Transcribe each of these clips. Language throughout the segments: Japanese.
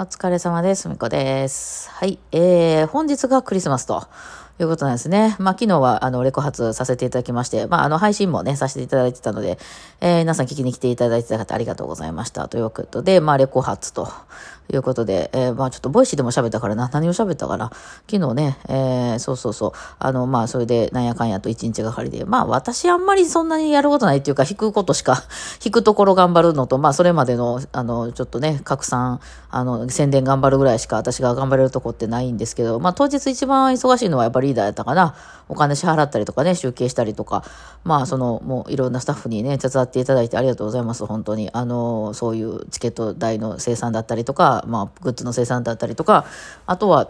お疲れ様です。みこです。はい。えー、本日がクリスマスということなんですね。まあ、昨日は、あの、レコ発させていただきまして、まあ、あの、配信もね、させていただいてたので、えー、皆さん聞きに来ていただいてた方ありがとうございました。ということで、まあ、レコ発ということで、えー、まあ、ちょっと Voicy でも喋ったからな、何を喋ったかな？昨日ね、えー、そうそうそう、あの、まあ、それで、なんやかんやと一日がかりで、まあ、私あんまりそんなにやることないっていうか、弾くことしか、弾くところ頑張るのと、まあ、それまでの、あの、ちょっとね、拡散、あの、宣伝頑張るぐらいしか私が頑張れるとこってないんですけど、まあ、当日一番忙しいのはやっぱりリーダーやったかな。お金支払ったりとかね、集計したりとか、まあ、その、もういろんなスタッフにね、手伝っていただいてありがとうございます、本当に。あの、そういうチケット代の生産だったりとか、まあ、グッズの生産だったりとか、あとは、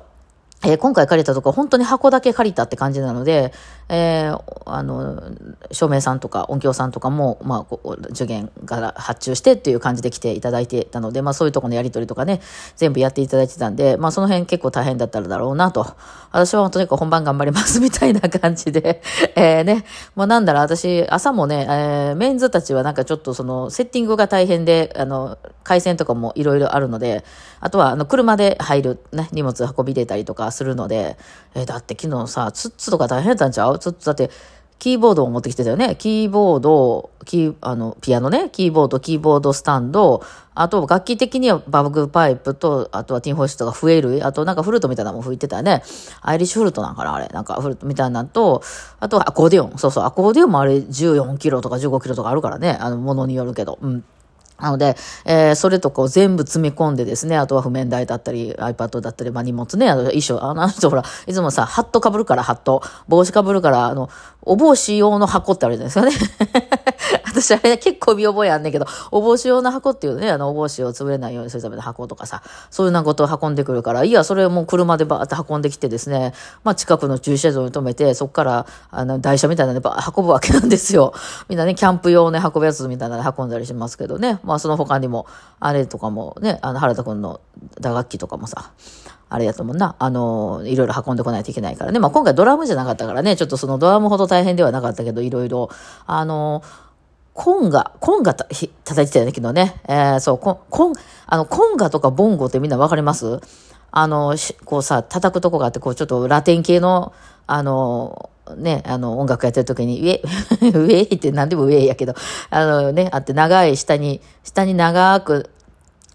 えー今回借りたとこ本当に箱だけ借りたって感じなので、えーあの、照明さんとか音響さんとかも、まあ、こう受験から発注してっていう感じで来ていただいてたので、まあそういうとこのやり取りとかね、全部やっていただいてたんで、まあその辺結構大変だっただろうなと。私はとにかく本番頑張りますみたいな感じで、えーね、もうなんだろう、私、朝もね、えーメンズたちはなんかちょっとその、セッティングが大変で、あの、回線とかもいろいろあるので、あとは、あの、車で入る、ね、荷物運び入れたりとかするので、えだって昨日さ、ツッツとか大変だったんちゃう？ツッツだって、キーボードを持ってきてたよね？キーボード、キー、あの、ピアノね、キーボード、キーボードスタンド、あと楽器的にはバブグパイプと、あとはティンホイストが増える、あとなんかフルートみたいなのも吹いてたよね？アイリッシュフルートなんかなあれ。なんかフルートみたいなのと、あとはアコーディオン。そうそう、アコーディオンもあれ14キロとか15キロとかあるからね。あの、ものによるけど。うん。なので、えーそれとこう全部詰め込んでですね、あとは譜面台だったり、iPad だったり、まあ荷物ね、あの衣装、あのあの人ほら、いつもさ、ハット被るからハット、帽子被るから、あの、お帽子用の箱ってあるじゃないですかね。私あれ結構見覚えあんねんけど、お帽子用の箱っていうね、あの、お帽子を潰れないようにするための箱とかさ、そういうようなことを運んでくるから、いや、それをもう車でバーって運んできてですね、まあ近くの駐車場に止めて、そこから、あの、台車みたいなのでバー運ぶわけなんですよ。みんなね、キャンプ用ね、運ぶやつみたいなので運んだりしますけどね。まあその他にも、あれとかもね、あの、原田くんの打楽器とかもさ、あれやと思うな。あの、いろいろ運んでこないといけないからね。まあ今回ドラムじゃなかったからね、ちょっとそのドラムほど大変ではなかったけど、いろいろ、あの、コンガ、コンガた叩いてたよね、昨日ね。えー、そう、コン、コン、あの、コンガとかボンゴってみんなわかります？あの、こうさ、叩くとこがあって、こう、ちょっとラテン系の、あの、ね、あの、音楽やってる時に、ウェイ、ウェイって何でもウェイやけど、あのね、あって長い下に、下に長く、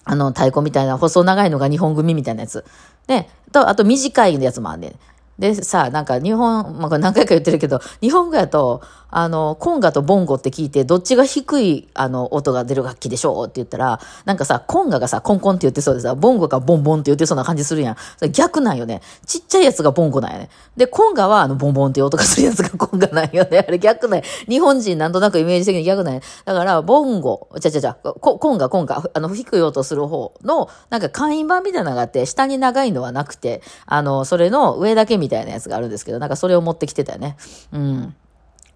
あの、太鼓みたいな、細長いのが日本組みたいなやつ。ね。と、あと短いやつもあんねん。で、さ、なんか日本、まあ、これ何回か言ってるけど、日本語やと、あの、コンガとボンゴって聞いて、どっちが低い、あの、音が出る楽器でしょうって言ったら、なんかさ、コンガがさ、コンコンって言ってそうでさ、ボンゴがボンボンって言ってそうな感じするやん。逆なんよね。ちっちゃいやつがボンゴなんやね。で、コンガは、あの、ボンボンって音がするやつがコンガなんよね。あれ逆なんや日本人なんとなくイメージ的に逆なんやだから、ボンゴ、ちゃちゃちゃ、コンガ、コンガ、あの、低い音する方の、なんか簡易版みたいなのがあって、下に長いのはなくて、あの、それの上だけみたいなやつがあるんですけど、なんかそれを持ってきてたよね。うん。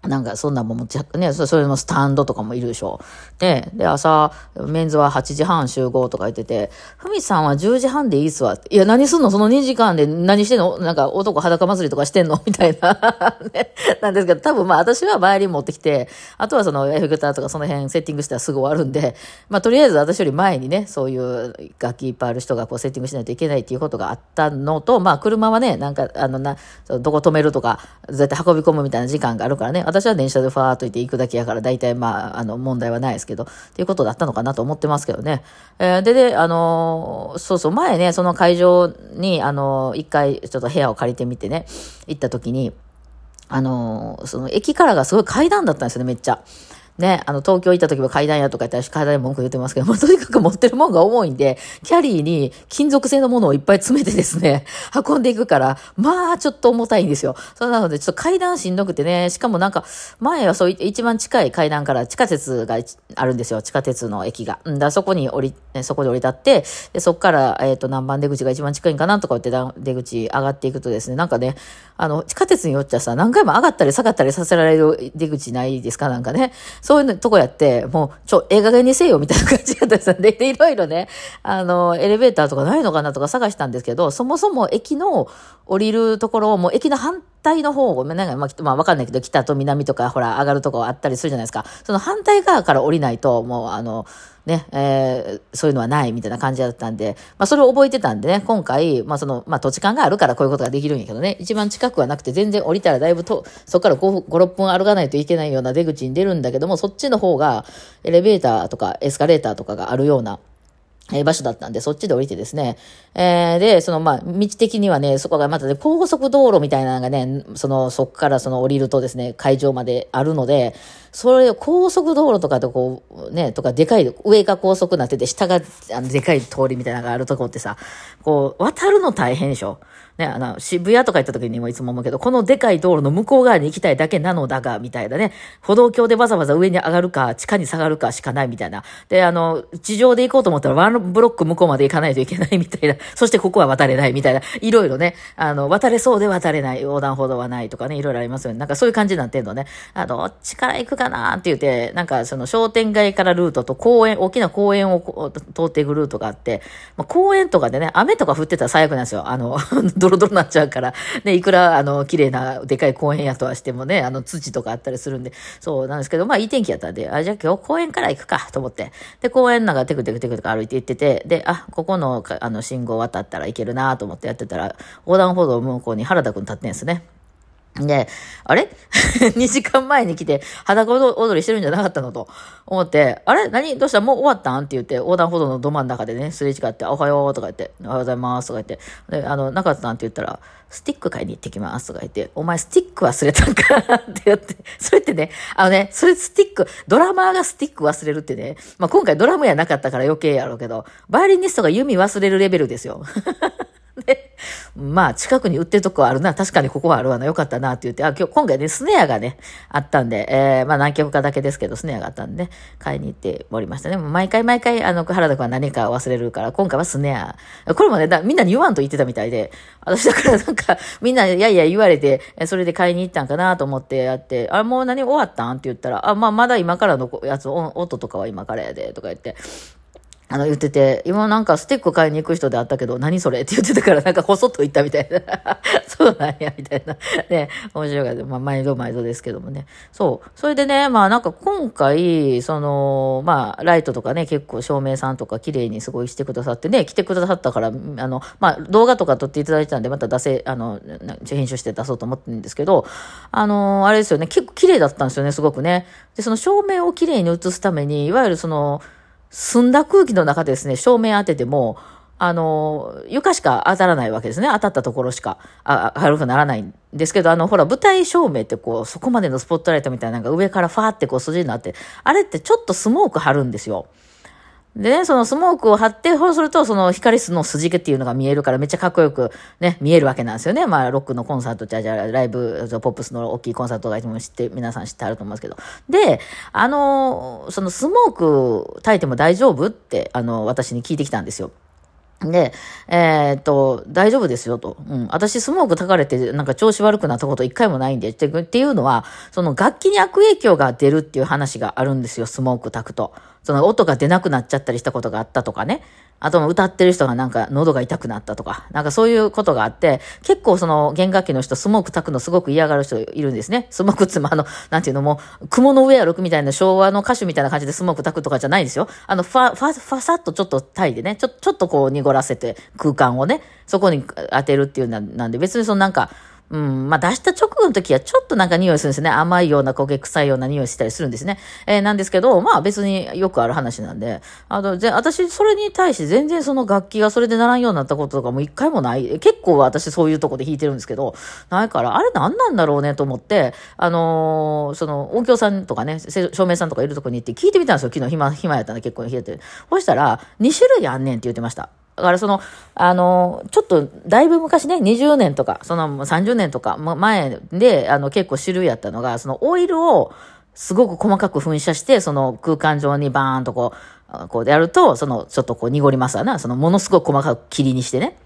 なんかそんなんも持ち、ね、それのスタンドとかもいるでしょ。で、で、朝、メンズは8時半集合とか言ってて、ふみさんは10時半でいいっすわ。いや、何すんの？その2時間で何してんの？なんか男裸祭りとかしてんの？みたいな、ね。なんですけど、多分まあ私はバイオリン持ってきて、あとはそのエフェクターとかその辺セッティングしたらすぐ終わるんで、まあとりあえず私より前にね、そういう楽器いっぱいある人がこうセッティングしないといけないっていうことがあったのと、まあ車はね、なんかあのな、どこ止めるとか、絶対運び込むみたいな時間があるからね、私私は電車でファーっと行って行くだけやから、大体まあ、あの、問題はないですけど、っていうことだったのかなと思ってますけどね。えーで、で、あのーそうそう、前ね、その会場に、あのー一回ちょっと部屋を借りてみてね、行った時に、あのーその駅からがすごい階段だったんですよね、めっちゃ。ね、あの、東京行った時は階段やとか言ったら階段に文句言ってますけど、ま、とにかく持ってるもんが重いんで、キャリーに金属製のものをいっぱい詰めてですね、運んでいくから、まあ、ちょっと重たいんですよ。そうなので、ちょっと階段しんどくてね、しかもなんか、前はそうい一番近い階段から地下鉄があるんですよ、地下鉄の駅が。うんだそこに降り、そこで降り立って、で、そこから、えっ、と、何番出口が一番近いんかなとか言って出口上がっていくとですね、なんかね、あの、地下鉄によっちゃさ、何回も上がったり下がったりさせられる出口ないですか？なんかね。そういうとこやって、もう、ちょ、ええ加減にせよみたいな感じだったんですよで、でいろいろね、あの、エレベーターとかないのかなとか探したんですけど、そもそも駅の降りるところを、もう駅の反対の方を、なんか、まあ、まあ、わかんないけど、北と南とか、ほら、上がるとこあったりするじゃないですか。その反対側から降りないと、もう、あの、ね、えー、そういうのはないみたいな感じだったんで、まあそれを覚えてたんでね、今回、まあその、まあ土地勘があるからこういうことができるんやけどね、一番近くはなくて全然降りたらだいぶと、そこから5、5、6分歩かないといけないような出口に出るんだけども、そっちの方がエレベーターとかエスカレーターとかがあるような、え場所だったんで、そっちで降りてですね。えー、で、その、まあ、道的にはね、そこがまたね、高速道路みたいなのがね、その、そこからその降りるとですね、会場まであるので、それ、高速道路とかとこう、ね、とか、でかい、上が高速になってて、下が、あの、でかい通りみたいなのがあるとこってさ、こう、渡るの大変でしょね、あの、渋谷とか行った時にもいつも思うけど、このでかい道路の向こう側に行きたいだけなのだが、みたいなね、歩道橋でわざわざ上に上がるか、地下に下がるかしかないみたいな。で、あの、地上で行こうと思ったらワンブロック向こうまで行かないといけないみたいな。そしてここは渡れないみたいな。いろいろね、あの、渡れそうで渡れない、横断歩道はないとかね、いろいろありますよね。なんかそういう感じなってんのね。あの、どっちから行くかなって言って、なんかその商店街からルートと公園、大きな公園を通っていくルートがあって、まあ、公園とかでね、雨とか降ってたら最悪なんですよ。あの、ドロドロになっちゃうから。ね、いくら、あの、綺麗な、でかい公園やとはしてもね、あの、土とかあったりするんで、そうなんですけど、まあ、いい天気やったんで、あ、じゃあ今日公園から行くか、と思って。で、公園なんかテクテクテクとか歩いて行ってて、で、あ、ここの、あの、信号渡ったらいけるなと思ってやってたら、横断歩道向こうに原田くん立ってんですね。で、あれ ?2 時間前に来て裸踊りしてるんじゃなかったのと思って、あれ？何？どうした？もう終わったん？って言って、横断歩道のど真ん中でね、すれ違って、おはようとか言って、おはようございますとか言って、で、あの、なかったん？って言ったら、スティック買いに行ってきますとか言って、お前スティック忘れたんかって言って、それってね、あのね、それスティック、ドラマーがスティック忘れるってね、まあ今回ドラムやなかったから余計やろうけど、バイオリニストが弓忘れるレベルですよ。で、まあ、近くに売ってるとこあるな。確かにここはあるわな。よかったなって言って、あ、今日、今回ね、スネアがね、あったんで、えー、まあ何曲かだけですけど、スネアがあったんで、ね、買いに行っておりましたね。毎回毎回、あの、原田君は何か忘れるから、今回はスネア。これもね、みんなに言わんと言ってたみたいで、私だからなんか、みんな、いやいや言われて、それで買いに行ったんかなと思ってやって、あ、もう何終わったんって言ったら、あ、まあ、まだ今からのやつ、音とかは今からやで、とか言って、あの、言ってて、今なんかスティック買いに行く人であったけど、何それ？って言ってたから、なんかこそっと言ったみたいな。そうなんや、みたいな。ね、面白かった。まあ、毎度毎度ですけどもね。そう。それでね、まあなんか今回、その、まあ、ライトとかね、結構照明さんとか綺麗にすごいしてくださってね、来てくださったから、あの、まあ、動画とか撮っていただいてたんで、また出せ、あの、編集して出そうと思ってるんですけど、あの、あれですよね、結構綺麗だったんですよね、すごくね。で、その照明を綺麗に映すために、いわゆるその、澄んだ空気の中でですね、照明当てても、あの、床しか当たらないわけですね。当たったところしか、あ、明るくならないんですけど、あの、ほら、舞台照明ってこう、そこまでのスポットライトみたいなのが上からファーってこう筋になって、あれってちょっとスモーク貼るんですよ。でね、そのスモークを貼って、そうすると、その光の筋毛っていうのが見えるから、めっちゃかっこよくね、見えるわけなんですよね。まあ、ロックのコンサートじゃ、じゃライブ、ポップスの大きいコンサートがいても知って、皆さん知ってあると思うんですけど。で、あの、そのスモーク焚いても大丈夫って、あの、私に聞いてきたんですよ。で、えー、っと、大丈夫ですよと。うん。私、スモーク焚かれて、なんか調子悪くなったこと一回もないんで、ってっていうのは、その楽器に悪影響が出るっていう話があるんですよ、スモーク焚くと。その音が出なくなっちゃったりしたことがあったとかね。あと歌ってる人がなんか喉が痛くなったとか、なんかそういうことがあって、結構その弦楽器の人スモーク炊くのすごく嫌がる人いるんですね。スモークつまあの、なんていうのも、雲の上歩くみたいな昭和の歌手みたいな感じでスモーク炊くとかじゃないんですよ。あの、ファ、ファ、ファサッとちょっと炊いてね、ちょ、ちょっとこう濁らせて空間をね、そこに当てるっていうなんで、別にそのなんか、うん。まあ、出した直後の時はちょっとなんか匂いするんですね。甘いような焦げ臭いような匂いしたりするんですね。えー、なんですけど、まあ別によくある話なんで、あの、ぜ私、それに対して全然その楽器がそれでならんようになったこととかも一回もない。結構私そういうとこで弾いてるんですけど、ないから、あれ何なんだろうねと思って、あのー、その音響さんとかね、照明さんとかいるとこに行って聞いてみたんですよ。昨日暇、暇やったんで結構弾いて。そしたら、2種類あんねんって言ってました。だからその、あの、ちょっと、だいぶ昔ね、20年とか、その30年とか前で、あの、結構種類やったのが、そのオイルをすごく細かく噴射して、その空間上にバーンとこう、こうやると、その、ちょっとこう濁りますわな。その、ものすごく細かく霧にしてね。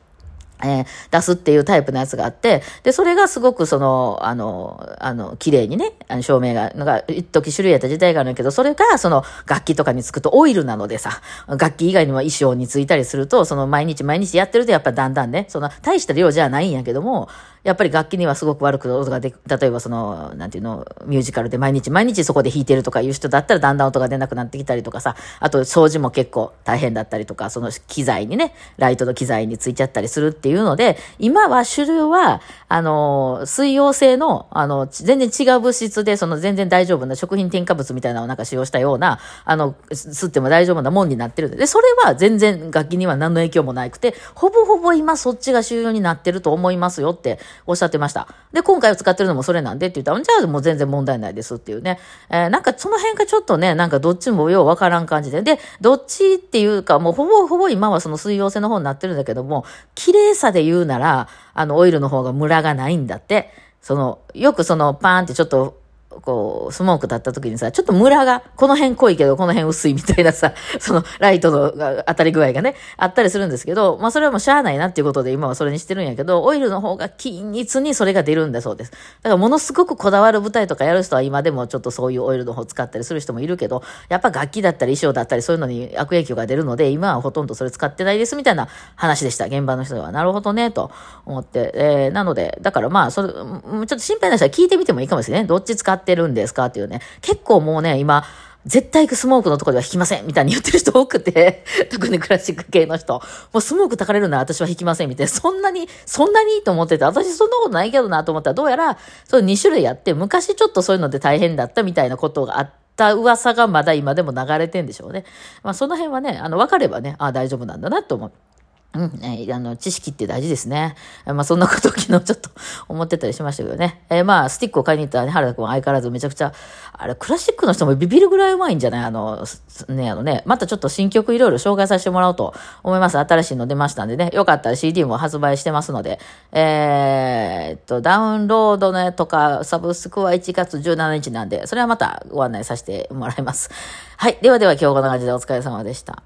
えー、出すっていうタイプのやつがあって、で、それがすごくその、あの、あの、綺麗にね、あの照明が、なんか、一時種類やった時代があるんだけど、それがその楽器とかにつくとオイルなのでさ、楽器以外にも衣装についたりすると、その毎日毎日やってるとやっぱだんだんね、その大した量じゃないんやけども、やっぱり楽器にはすごく悪く音がで、例えばその、なんていうの、ミュージカルで毎日毎日そこで弾いてるとかいう人だったらだんだん音が出なくなってきたりとかさ、あと掃除も結構大変だったりとか、その機材にね、ライトの機材についちゃったりするっていういうので、今は主流は、あの、水溶性の、あの、全然違う物質で、その全然大丈夫な食品添加物みたいなのをなんか使用したような、あの、吸っても大丈夫なもんになってるで、それは全然楽器には何の影響もなくて、ほぼほぼ今そっちが主要になってると思いますよっておっしゃってました。で、今回使ってるのもそれなんでって言ったら、じゃあもう全然問題ないですっていうね。えー、なんかその辺がちょっとね、なんかどっちもようわからん感じで。で、どっちっていうか、もうほぼほぼ今はその水溶性の方になってるんだけども、綺麗さで言うなら、あの、オイルの方がムラがないんだって。その、よくその、パーンってちょっとこう、スモークだった時にさ、ちょっとムラが、この辺濃いけど、この辺薄いみたいなさ、その、ライトの当たり具合がね、あったりするんですけど、まあそれはもうしゃあないなっていうことで今はそれにしてるんやけど、オイルの方が均一にそれが出るんだそうです。だからものすごくこだわる舞台とかやる人は今でもちょっとそういうオイルの方使ったりする人もいるけど、やっぱ楽器だったり衣装だったりそういうのに悪影響が出るので、今はほとんどそれ使ってないですみたいな話でした。現場の人は。なるほどね、と思って。えー、なので、だからまあ、それ、ちょっと心配な人は聞いてみてもいいかもしれない。どっち使っててるんですかっていうね。結構もうね、今、絶対スモークのとこでは弾きませんみたいに言ってる人多くて、特にクラシック系の人。もうスモークたかれるなら私は弾きませんみたいな。そんなに、そんなにいいと思ってて、私そんなことないけどなと思ったら、どうやら、それ2種類あって、昔ちょっとそういうので大変だったみたいなことがあった噂がまだ今でも流れてんでしょうね。まあその辺はね、あの、分かればね、あ、大丈夫なんだなと思って。うん、えー、あの、知識って大事ですね。まあ、そんなことを昨日ちょっと思ってたりしましたけどね。えー、まあ、スティックを買いに行ったね、原田君は相変わらずめちゃくちゃ、あれ、クラシックの人もビビるぐらいうまいんじゃない？あの、ね、あのね、またちょっと新曲いろいろ紹介させてもらおうと思います。新しいの出ましたんでね。よかったら CD も発売してますので、えー、っと、ダウンロードね、とか、サブスクは1月17日なんで、それはまたご案内させてもらいます。はい。ではでは今日こんな感じでお疲れ様でした。